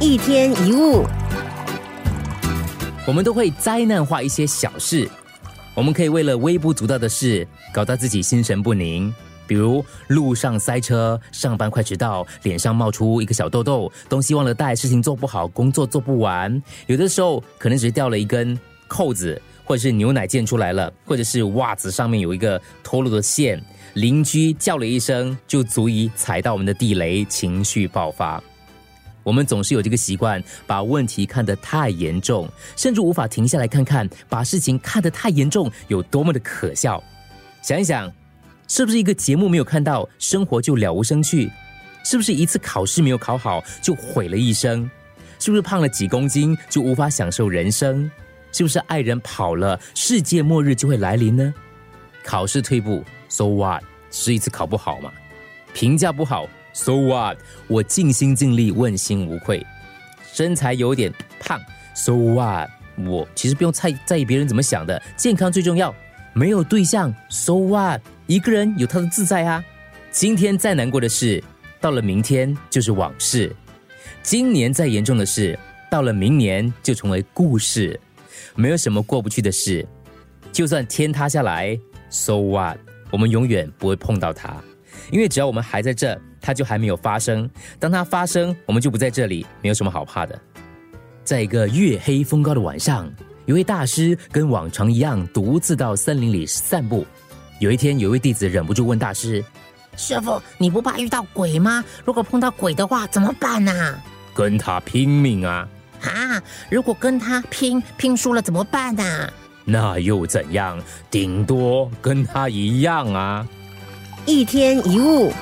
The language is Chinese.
一天一物，我们都会灾难化一些小事，我们可以为了微不足道的事搞到自己心神不宁，比如路上塞车、上班快迟到、脸上冒出一个小痘痘、东西忘了带、事情做不好、工作做不完，有的时候可能只是掉了一根扣子，或者是牛奶溅出来了，或者是袜子上面有一个脱落的线，邻居叫了一声就足以踩到我们的地雷，情绪爆发。我们总是有这个习惯，把问题看得太严重，甚至无法停下来看看，把事情看得太严重有多么的可笑。想一想，是不是一个节目没有看到，生活就了无生趣？是不是一次考试没有考好就毁了一生？是不是胖了几公斤就无法享受人生？是不是爱人跑了，世界末日就会来临呢？考试退步，so what？是一次考不好嘛？评价不好。So what？我尽心尽力，问心无愧。身材有点胖，So what？我其实不用在在意别人怎么想的，健康最重要。没有对象，So what？一个人有他的自在啊。今天再难过的事，到了明天就是往事；今年再严重的事，到了明年就成为故事。没有什么过不去的事，就算天塌下来，So what？我们永远不会碰到它，因为只要我们还在这。它就还没有发生，当它发生，我们就不在这里，没有什么好怕的。在一个月黑风高的晚上，有位大师跟往常一样，独自到森林里散步。有一天，有一位弟子忍不住问大师：“师傅，你不怕遇到鬼吗？如果碰到鬼的话，怎么办呢？”“跟他拼命啊！”“啊，如果跟他拼，拼输了怎么办呢？”“那又怎样？顶多跟他一样啊。”一天一物。